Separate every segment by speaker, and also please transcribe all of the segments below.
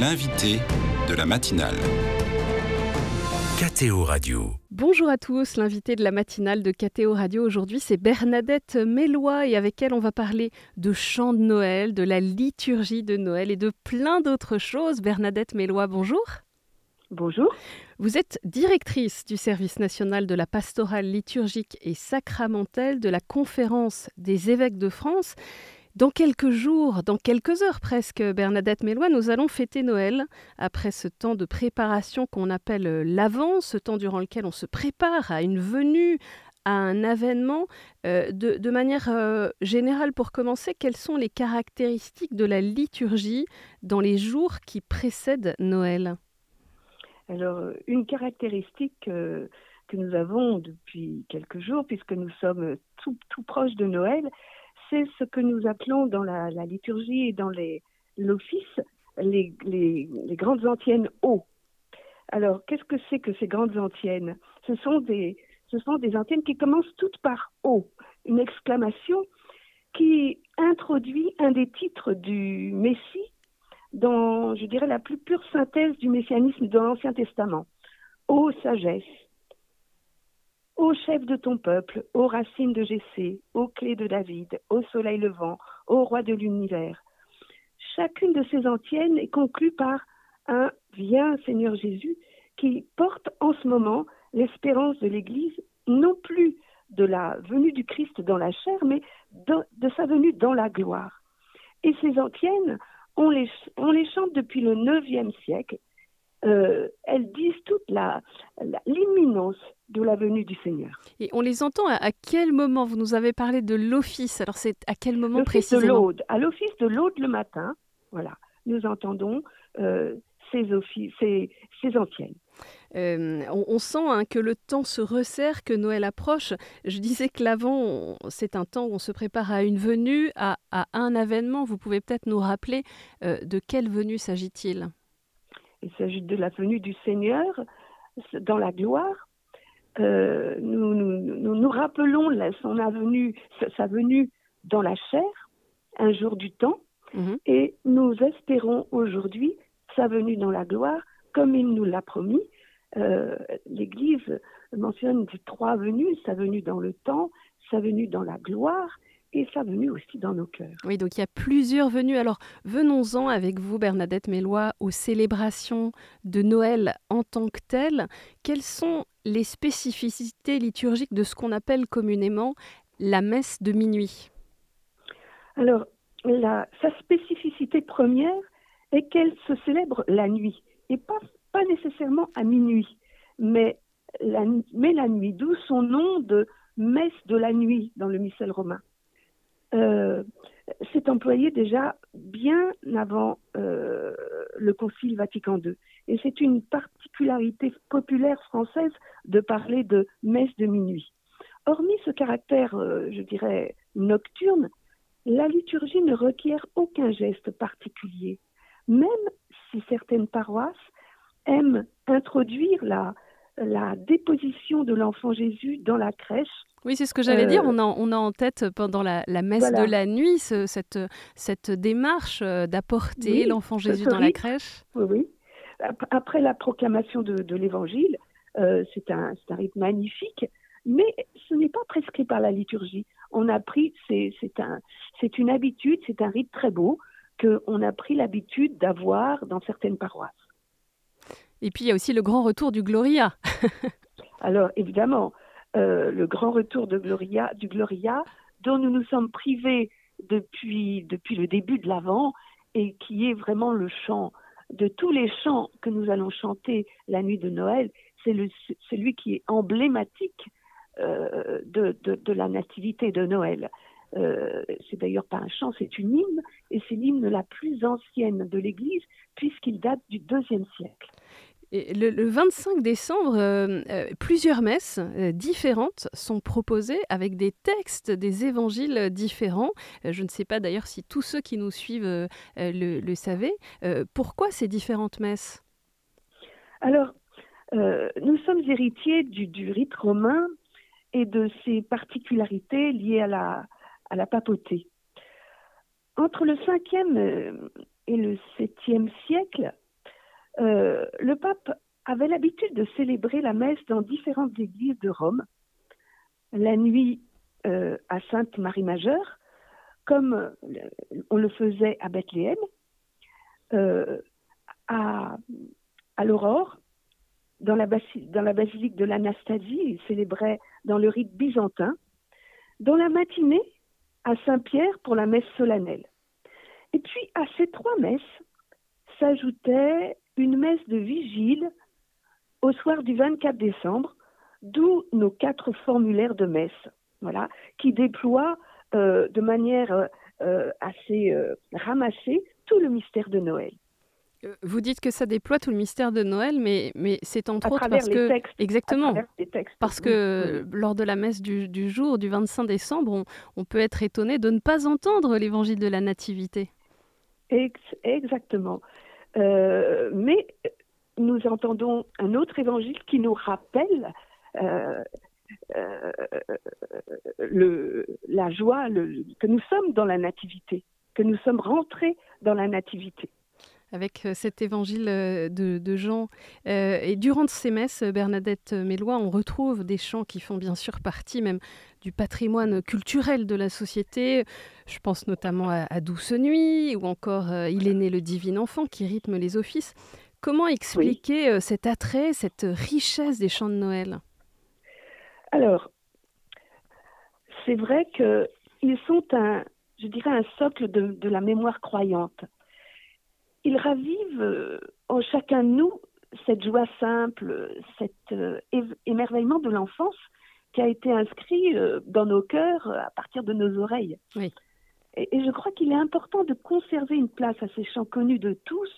Speaker 1: L'invité de la matinale. KTO Radio.
Speaker 2: Bonjour à tous, l'invité de la matinale de KTO Radio aujourd'hui c'est Bernadette Mélois et avec elle on va parler de chants de Noël, de la liturgie de Noël et de plein d'autres choses. Bernadette Mélois, bonjour.
Speaker 3: Bonjour.
Speaker 2: Vous êtes directrice du service national de la pastorale liturgique et sacramentelle de la conférence des évêques de France. Dans quelques jours, dans quelques heures presque, Bernadette Mélois, nous allons fêter Noël après ce temps de préparation qu'on appelle l'Avent, ce temps durant lequel on se prépare à une venue, à un avènement. Euh, de, manière euh, générale, pour commencer, quelles sont les caractéristiques de la liturgie dans les jours qui précèdent Noël?
Speaker 3: Alors, euh, une caractéristique euh, que nous avons depuis quelques jours, puisque nous sommes tout, tout proches de Noël, c'est ce que nous appelons dans la, liturgie et dans l'office les, grandes antiennes haut. Alors, qu'est-ce que c'est que ces grandes antiennes? Ce sont, des, ce qui commencent toutes par haut, une exclamation qui introduit un des titres du Messie dans, je dirais, la plus pure synthèse du messianisme dans l'Ancien Testament. Ô sagesse, ô chef de ton peuple, ô racine de Jessé, ô clé de David, ô soleil levant, ô roi de l'univers. Chacune de ces antiennes est conclue par un Viens Seigneur Jésus qui porte en ce moment l'espérance de l'Église, non plus de la venue du Christ dans la chair, mais de, sa venue dans la gloire. Et ces antiennes on les, on les chante depuis le 9e siècle. Euh, elles disent toute la, l'imminence de la venue du Seigneur.
Speaker 2: Et on les entend à, quel moment Vous nous avez parlé de l'office? Alors c'est à quel moment précisément
Speaker 3: de l'aude. À l'office de l'aude le matin, voilà, nous entendons euh, ces, offices, ces, ces anciennes.
Speaker 2: Euh, on, sent hein, que le temps se resserre, que Noël approche. Je disais que l'avant, c'est un temps où on se prépare à une venue, à, un avènement. Vous pouvez peut-être nous rappeler euh, de quelle venue s'agit-il?
Speaker 3: Il s'agit de la venue du Seigneur dans la gloire. Euh, nous, nous, rappelons son venue, sa venue dans la chair, un jour du temps, mhm. et nous espérons aujourd'hui sa venue dans la gloire, comme il nous l'a promis, euh, l'Église mentionne trois venues, sa venue dans le temps, sa venue dans la gloire et sa venue aussi dans nos cœurs.
Speaker 2: Oui, donc il y a plusieurs venues. Alors venons-en avec vous, Bernadette Mélois, aux célébrations de Noël en tant que telles. Quelles sont les spécificités liturgiques de ce qu'on appelle communément la messe de minuit?
Speaker 3: Alors, la, sa spécificité première est qu'elle se célèbre la nuit et pas pas nécessairement à minuit, mais la, mais la nuit, d'où son nom de messe de la nuit dans le missel romain. Euh, c'est employé déjà bien avant euh, le Concile Vatican II. Et c'est une particularité populaire française de parler de messe de minuit. Hormis ce caractère, euh, je dirais, nocturne, la liturgie ne requiert aucun geste particulier, même si certaines paroisses aime introduire la, la déposition de l'enfant Jésus dans la crèche.
Speaker 2: Oui, c'est ce que j'allais dire. Euh, on a, on a en tête pendant la, la messe de la nuit cette, cette démarche euh, d'apporter l'enfant Jésus dans la crèche.
Speaker 3: Oui, oui. Après la proclamation de, de l'Évangile, euh, c'est un, un rite magnifique, mais ce n'est pas prescrit par la liturgie. On a pris, c'est un, une habitude, c'est un rite très beau qu'on a pris l'habitude d'avoir dans certaines paroisses.
Speaker 2: Et puis il y a aussi le grand retour du Gloria.
Speaker 3: Alors évidemment, euh, le grand retour Gloria, du Gloria, dont nous nous sommes privés depuis, le début de l'Avent, et qui est vraiment le chant de tous les chants que nous allons chanter la nuit de Noël, c'est celui qui est emblématique euh, de, de, la nativité de Noël. Euh, c'est d'ailleurs pas un chant, c'est une hymne, et c'est l'hymne la plus ancienne de l'Église, puisqu'il date du deuxième siècle
Speaker 2: le, 25 décembre, euh, euh, plusieurs messes euh, différentes sont proposées avec des textes, des évangiles différents. je ne sais pas d'ailleurs si tous ceux qui nous suivent le, savaient. pourquoi ces différentes messes?
Speaker 3: Alors, nous sommes héritiers du, rite romain et de ses particularités liées à la, à la papauté. Entre le 5e et le 7e siècle, l'habitude de célébrer la messe dans différentes églises de Rome. La nuit à Sainte Marie Majeure, comme on le faisait à Bethléem, à, à l'aurore, dans la, dans la basilique de l'Anastasie, il célébrait dans le rite byzantin. Dans la matinée, à Saint-Pierre pour la messe solennelle. Et puis à ces trois messes s'ajoutait une messe de vigile au soir du 24 décembre, d'où nos quatre formulaires de messe, voilà, qui déploient euh, de manière euh, euh, assez ramassée tout le mystère de Noël.
Speaker 2: Vous dites que ça déploie tout le mystère de Noël, mais, mais c'est entre autres parce que exactement parce que lors de la messe du, du jour du 25 décembre, on, on, peut être étonné de ne pas entendre l'évangile de la nativité.
Speaker 3: exactement. Euh, mais nous entendons un autre évangile qui nous rappelle euh, le, la joie que nous sommes dans la nativité, que nous sommes rentrés dans la nativité
Speaker 2: avec euh, cet évangile euh, de, Jean. Euh, et durant ces messes, Bernadette Mélois, on retrouve des chants qui font bien sûr partie même du patrimoine culturel de la société. Je pense notamment à, Douce Nuit ou encore Il est né le divin enfant qui rythme les offices. Comment expliquer cet attrait, cette richesse des chants de Noël?
Speaker 3: Alors, c'est vrai qu'ils sont un, je dirais, un socle de la mémoire croyante ils ravivent euh, en chacun de nous cette joie simple, cet euh, émerveillement de l'enfance qui a été inscrit euh, dans nos cœurs à partir de nos oreilles. Et, et, je crois qu'il est important de conserver une place à ces chants connus de tous,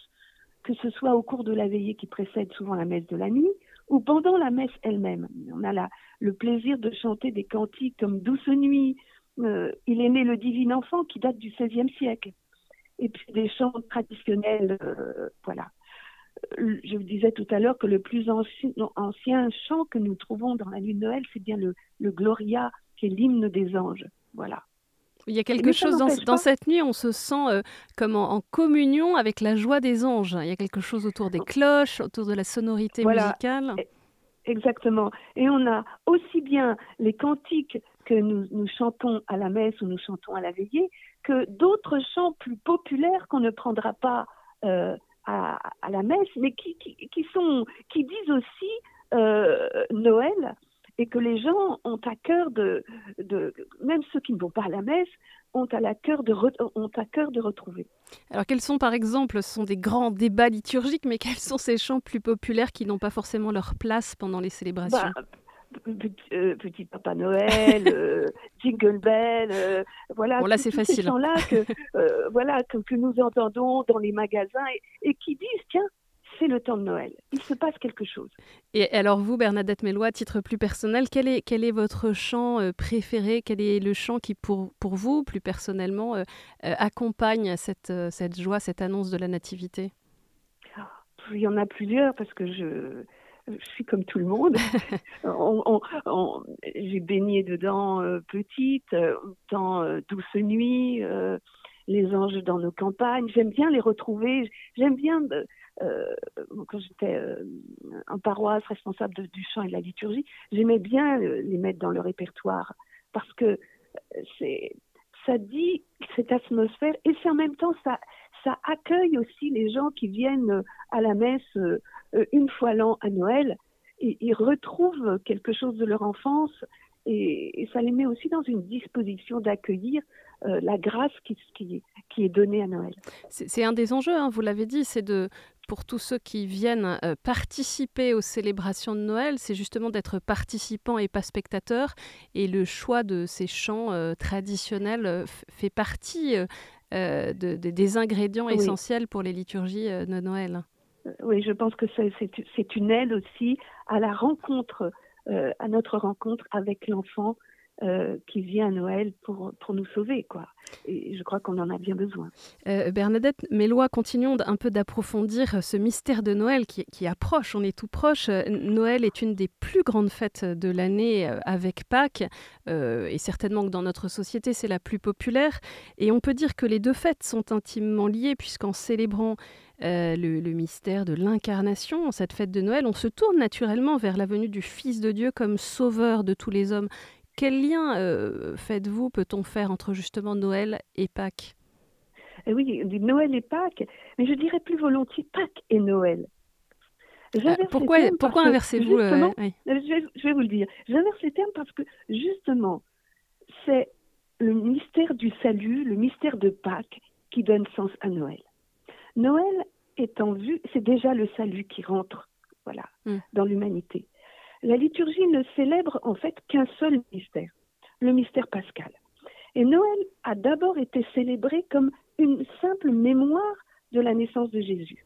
Speaker 3: que ce soit au cours de la veillée qui précède souvent la messe de la nuit ou pendant la messe elle-même. On a la, le plaisir de chanter des cantiques comme Douce nuit, Il est né le divin enfant qui date du XVIe siècle et puis des chants traditionnels. Euh, voilà. Euh, je vous disais tout à l'heure que le plus ancien, chant que nous trouvons dans la nuit de Noël, c'est bien le, Gloria, qui est l'hymne des anges. Voilà.
Speaker 2: Il y a quelque chose dans, cette nuit, on se sent euh, comme en, communion avec la joie des anges. Il y a quelque chose autour des cloches, autour de la sonorité musicale. E,
Speaker 3: exactement. Et on a aussi bien les cantiques que nous, nous chantons à la messe ou nous chantons à la veillée, que d'autres chants plus populaires qu'on ne prendra pas euh, à, la messe, mais qui, qui, sont, qui disent aussi euh, Noël et que les gens ont à cœur de, de, même ceux qui ne vont pas à la messe, ont à, la cœur de ont à cœur de retrouver.
Speaker 2: Alors quels sont par exemple, ce sont des grands débats liturgiques, mais quels sont ces chants plus populaires qui n'ont pas forcément leur place pendant les célébrations? Bah,
Speaker 3: euh, petit, Papa Noël, euh, Jingle Bell, euh, voilà.
Speaker 2: Bon, là, c'est facile.
Speaker 3: Ces chants-là que, voilà, que, nous entendons dans les magasins et, qui disent, tiens, c'est le temps de Noël. Il se passe quelque chose.
Speaker 2: Et alors vous, Bernadette Mélois, à titre plus personnel, quel est, quel est votre chant préféré? Quel est le chant qui, pour, pour vous, plus personnellement, accompagne cette, cette joie, cette annonce de la nativité?
Speaker 3: Il y en a plusieurs parce que je je suis comme tout le monde. j'ai baigné dedans euh, petite, euh, dans euh, Douce Nuit, Les Anges dans nos campagnes. J'aime bien les retrouver. J'aime bien, quand j'étais en paroisse responsable du chant et de la liturgie, j'aimais bien les mettre dans le répertoire parce que c'est ça dit cette atmosphère et c'est en même temps ça ça accueille aussi les gens qui viennent à la messe euh, une fois l'an à Noël. Ils retrouvent quelque chose de leur enfance et, ça les met aussi dans une disposition d'accueillir euh, la grâce qui, est donnée à Noël.
Speaker 2: C'est un des enjeux, hein, vous l'avez dit, c'est de pour tous ceux qui viennent euh, participer aux célébrations de Noël, c'est justement d'être participants et pas spectateurs. Et le choix de ces chants traditionnels fait partie euh, de, des ingrédients essentiels pour les liturgies euh, de Noël.
Speaker 3: Oui, je pense que c'est une aide aussi à la rencontre, euh, à notre rencontre avec l'enfant euh, qui vient à Noël pour, pour nous sauver, quoi. Et je crois qu'on en a bien besoin.
Speaker 2: Euh, Bernadette Mélois, continuons un peu d'approfondir ce mystère de Noël qui, approche, on est tout proche. Noël est une des plus grandes fêtes de l'année avec Pâques, et certainement que dans notre société c'est la plus populaire. Et on peut dire que les deux fêtes sont intimement liées, puisqu'en célébrant le, le, mystère de l'incarnation, cette fête de Noël, on se tourne naturellement vers la venue du Fils de Dieu comme sauveur de tous les hommes. Quel lien euh, faites-vous, peut-on faire entre justement Noël et Pâques?
Speaker 3: Eh Oui, Noël et Pâques, mais je dirais plus volontiers Pâques et Noël.
Speaker 2: Euh, pourquoi pourquoi inversez-vous
Speaker 3: euh, je, vais, vous le dire. J'inverse les termes parce que justement, c'est le mystère du salut, le mystère de Pâques qui donne sens à Noël. Noël étant vu, c'est déjà le salut qui rentre voilà, hmm. dans l'humanité. La liturgie ne célèbre en fait qu'un seul mystère, le mystère pascal. Et Noël a d'abord été célébré comme une simple mémoire de la naissance de Jésus.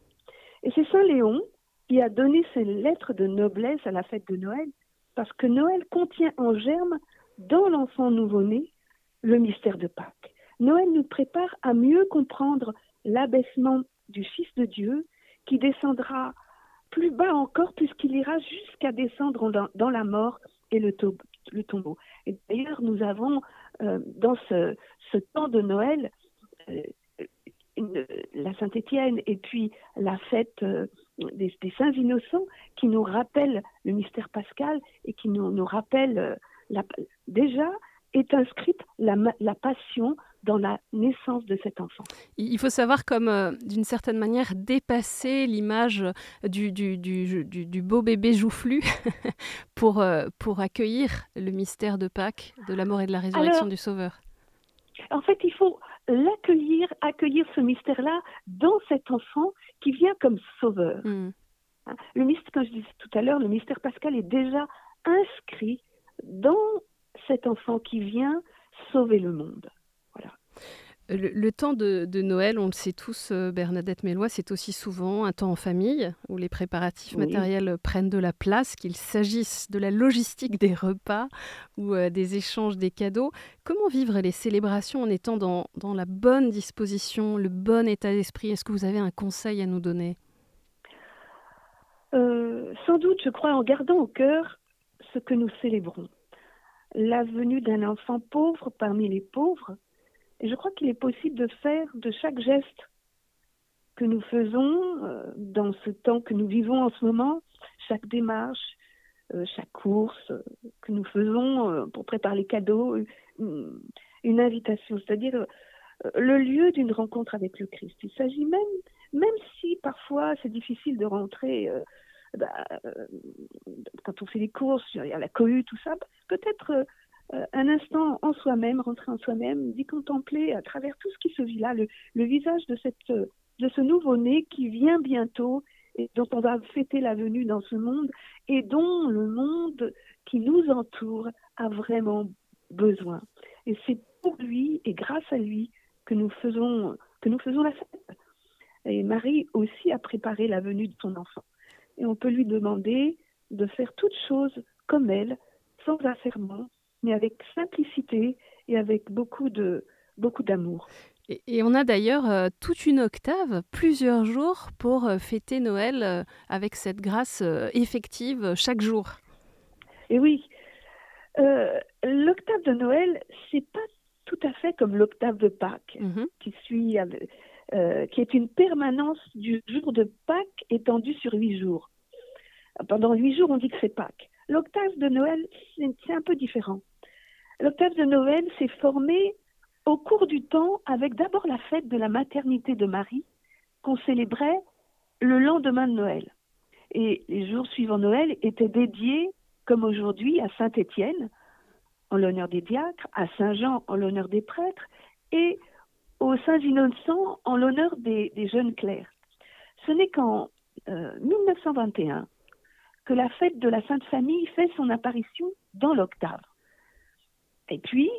Speaker 3: Et c'est Saint Léon qui a donné ses lettres de noblesse à la fête de Noël, parce que Noël contient en germe, dans l'enfant nouveau-né, le mystère de Pâques. Noël nous prépare à mieux comprendre l'abaissement du Fils de Dieu qui descendra plus bas encore puisqu'il ira jusqu'à descendre dans, la mort et le, tombeau. D'ailleurs, nous avons euh, dans ce, temps de Noël euh, la Saint-Étienne et puis la fête euh, des, saints innocents qui nous rappellent le mystère pascal et qui nous, nous rappellent déjà est inscrite la passion dans la naissance de cet enfant.
Speaker 2: Il faut savoir comme, euh, d'une certaine manière, dépasser l'image du, du, du, du, beau bébé joufflu pour, euh, pour accueillir le mystère de Pâques, de la mort et de la résurrection du Sauveur.
Speaker 3: En fait, il faut l'accueillir, accueillir ce mystère-là dans cet enfant qui vient comme sauveur. Hmm. Hein, le mystère, comme je disais tout à l'heure, le mystère pascal est déjà inscrit dans cet enfant qui vient sauver le monde.
Speaker 2: Le, temps de, Noël, on le sait tous, euh, Bernadette Mélois, c'est aussi souvent un temps en famille où les préparatifs matériels prennent de la place, qu'il s'agisse de la logistique des repas ou euh, des échanges des cadeaux. Comment vivre les célébrations en étant dans, la bonne disposition, le bon état d'esprit? Est-ce que vous avez un conseil à nous donner?
Speaker 3: Euh, Sans doute, je crois, en gardant au cœur ce que nous célébrons. La venue d'un enfant pauvre parmi les pauvres et je crois qu'il est possible de faire de chaque geste que nous faisons euh, dans ce temps que nous vivons en ce moment, chaque démarche, euh, chaque course euh, que nous faisons pour préparer les cadeaux, une, invitation, c'est-à-dire le lieu d'une rencontre avec le Christ. Il s'agit même, même si parfois c'est difficile de rentrer, bah, quand on fait les courses, il y a la cohue, tout ça, peut-être un instant en soi-même, rentrer en soi-même, d'y contempler à travers tout ce qui se vit là, le, visage de, de ce nouveau-né qui vient bientôt et dont on va fêter la venue dans ce monde et dont le monde qui nous entoure a vraiment besoin. Et c'est pour lui et grâce à lui que nous faisons, que nous faisons la fête. Et Marie aussi a préparé la venue de son enfant. Et on peut lui demander de faire toutes choses comme elle, sans affairement, mais avec simplicité et avec beaucoup de beaucoup d'amour.
Speaker 2: Et, on a d'ailleurs euh, toute une octave, plusieurs jours pour euh, fêter Noël euh, avec cette grâce effective chaque jour.
Speaker 3: Et oui, l'octave de Noël, c'est pas tout à fait comme l'octave de Pâques, mhm. qui suit, qui est une permanence du jour de Pâques étendue sur huit jours. Pendant huit jours, on dit que c'est Pâques. L'octave de Noël, c'est un peu différent. L'octave de Noël s'est formée au cours du temps avec d'abord la fête de la maternité de Marie qu'on célébrait le lendemain de Noël. Et les jours suivant Noël étaient dédiés, comme aujourd'hui, à Saint Étienne, en l'honneur des diacres, à Saint Jean, en l'honneur des prêtres, et aux Saints Innocents, en l'honneur des, jeunes clercs. Ce n'est qu'en 1921 euh, que la fête de la Sainte Famille fait son apparition dans l'octave. Et puis,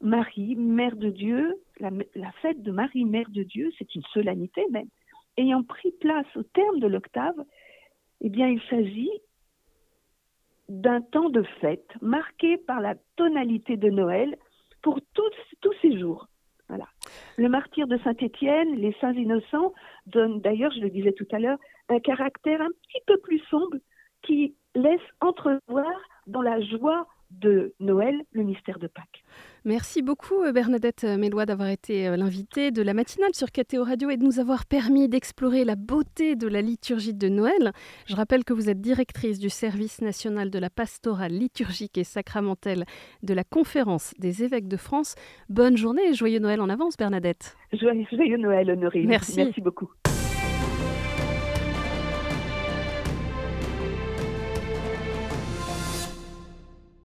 Speaker 3: Marie, Mère de Dieu, la, fête de Marie, Mère de Dieu, c'est une solennité même, ayant pris place au terme de l'octave, eh bien, il s'agit d'un temps de fête marqué par la tonalité de Noël pour tous, tous ces jours. Voilà. Le martyr de Saint-Étienne, les saints innocents, donnent d'ailleurs, je le disais tout à l'heure, un caractère un petit peu plus sombre qui laisse entrevoir dans la joie de Noël, le mystère de Pâques.
Speaker 2: Merci beaucoup euh, Bernadette Mélois d'avoir été euh, l'invitée de la matinale sur KTO Radio et de nous avoir permis d'explorer la beauté de la liturgie de Noël. Je rappelle que vous êtes directrice du service national de la pastorale liturgique et sacramentelle de la conférence des évêques de France. Bonne journée et joyeux Noël en avance Bernadette.
Speaker 3: Joyeux, Noël Honorine.
Speaker 2: Merci.
Speaker 3: Merci beaucoup.